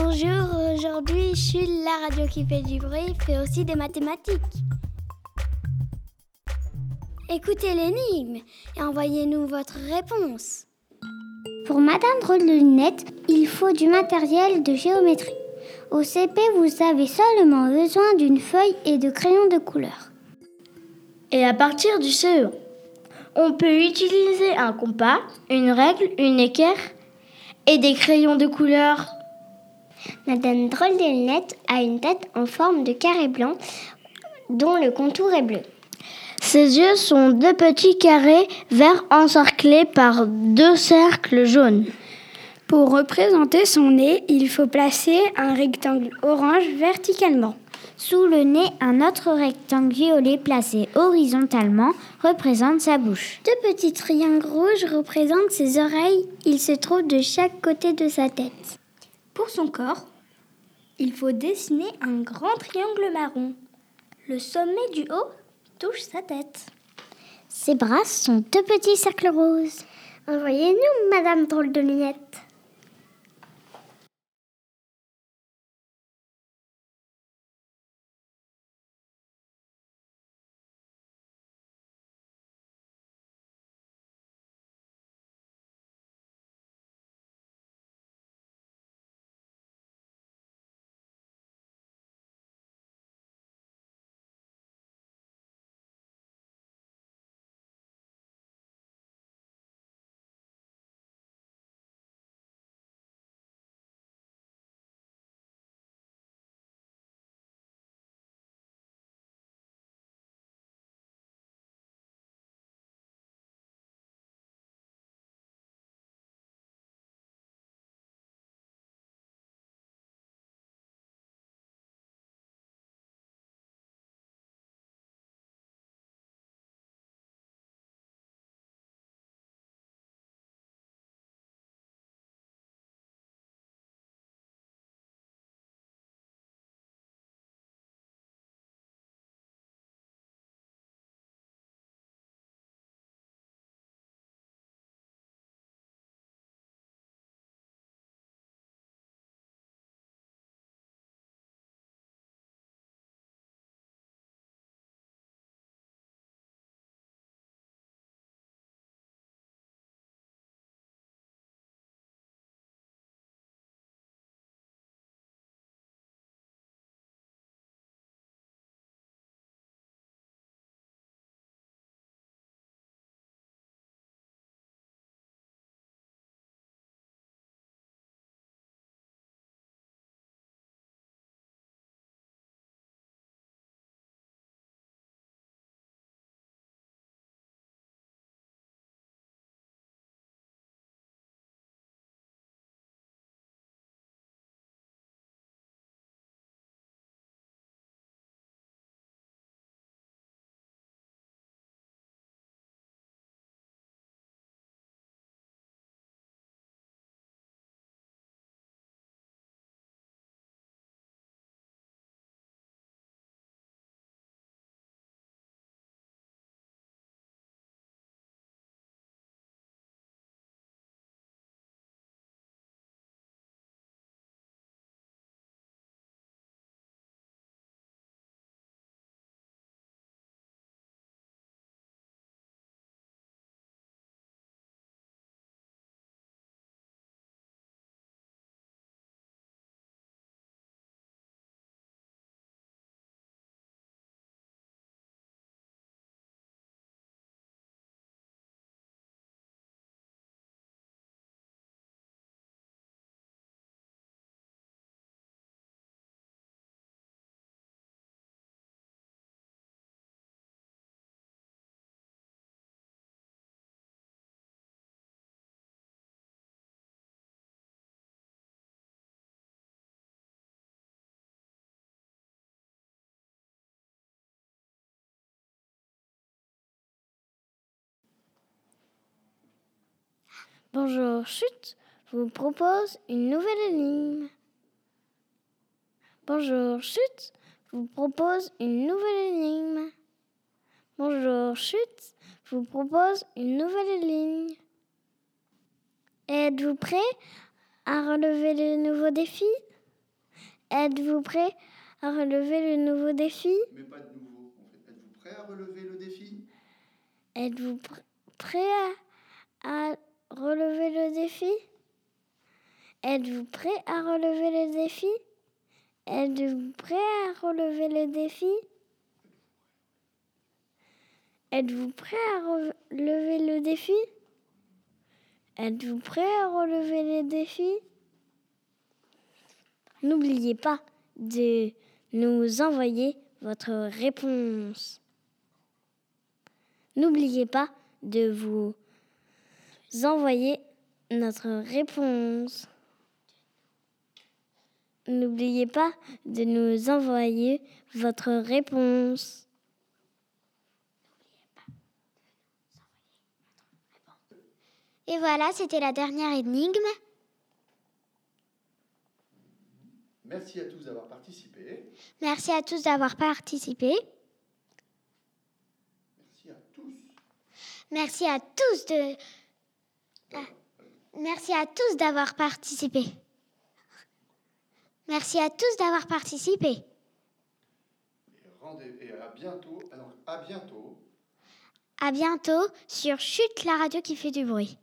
Bonjour, aujourd'hui je suis la radio qui fait du bruit, fait aussi des mathématiques. Écoutez l'énigme et envoyez-nous votre réponse. Pour Madame Drôle de il faut du matériel de géométrie. Au CP, vous avez seulement besoin d'une feuille et de crayons de couleur. Et à partir du CE, on peut utiliser un compas, une règle, une équerre et des crayons de couleur. Madame Drôle de Lunettes a une tête en forme de carré blanc dont le contour est bleu. Ses yeux sont deux petits carrés verts encerclés par deux cercles jaunes. Pour représenter son nez, il faut placer un rectangle orange verticalement. Sous le nez, un autre rectangle violet placé horizontalement représente sa bouche. Deux petits triangles rouges représentent ses oreilles. Ils se trouvent de chaque côté de sa tête. Pour son corps, il faut dessiner un grand triangle marron. Le sommet du haut touche sa tête. Ses bras sont deux petits cercles roses. Envoyez-nous, Madame Drôle de Lunettes. Bonjour, Chute vous propose une nouvelle énigme. Bonjour, Chute vous propose une nouvelle énigme. Bonjour, Chute vous propose une nouvelle énigme. Êtes-vous prêt à relever le nouveau défi? Êtes-vous prêt à relever le nouveau défi? Mais pas de nouveau. En fait, êtes-vous prêt à relever le défi? Êtes-vous pr- prêt à, à relever le défi? Êtes-vous prêt à relever le défi? Êtes-vous prêt à relever le défi? Êtes-vous prêt à relever le défi? Êtes-vous prêt à relever le défi? N'oubliez pas de nous envoyer votre réponse. N'oubliez pas de vous envoyer notre réponse. N'oubliez pas de nous envoyer votre réponse. Et voilà, c'était la dernière énigme. Merci à tous d'avoir participé. Merci à tous d'avoir participé. Merci à tous. Merci à tous de. Merci à tous d'avoir participé. Merci à tous d'avoir participé. Et, rendez- et à bientôt. Alors, à bientôt. À bientôt sur Chute, la radio qui fait du bruit.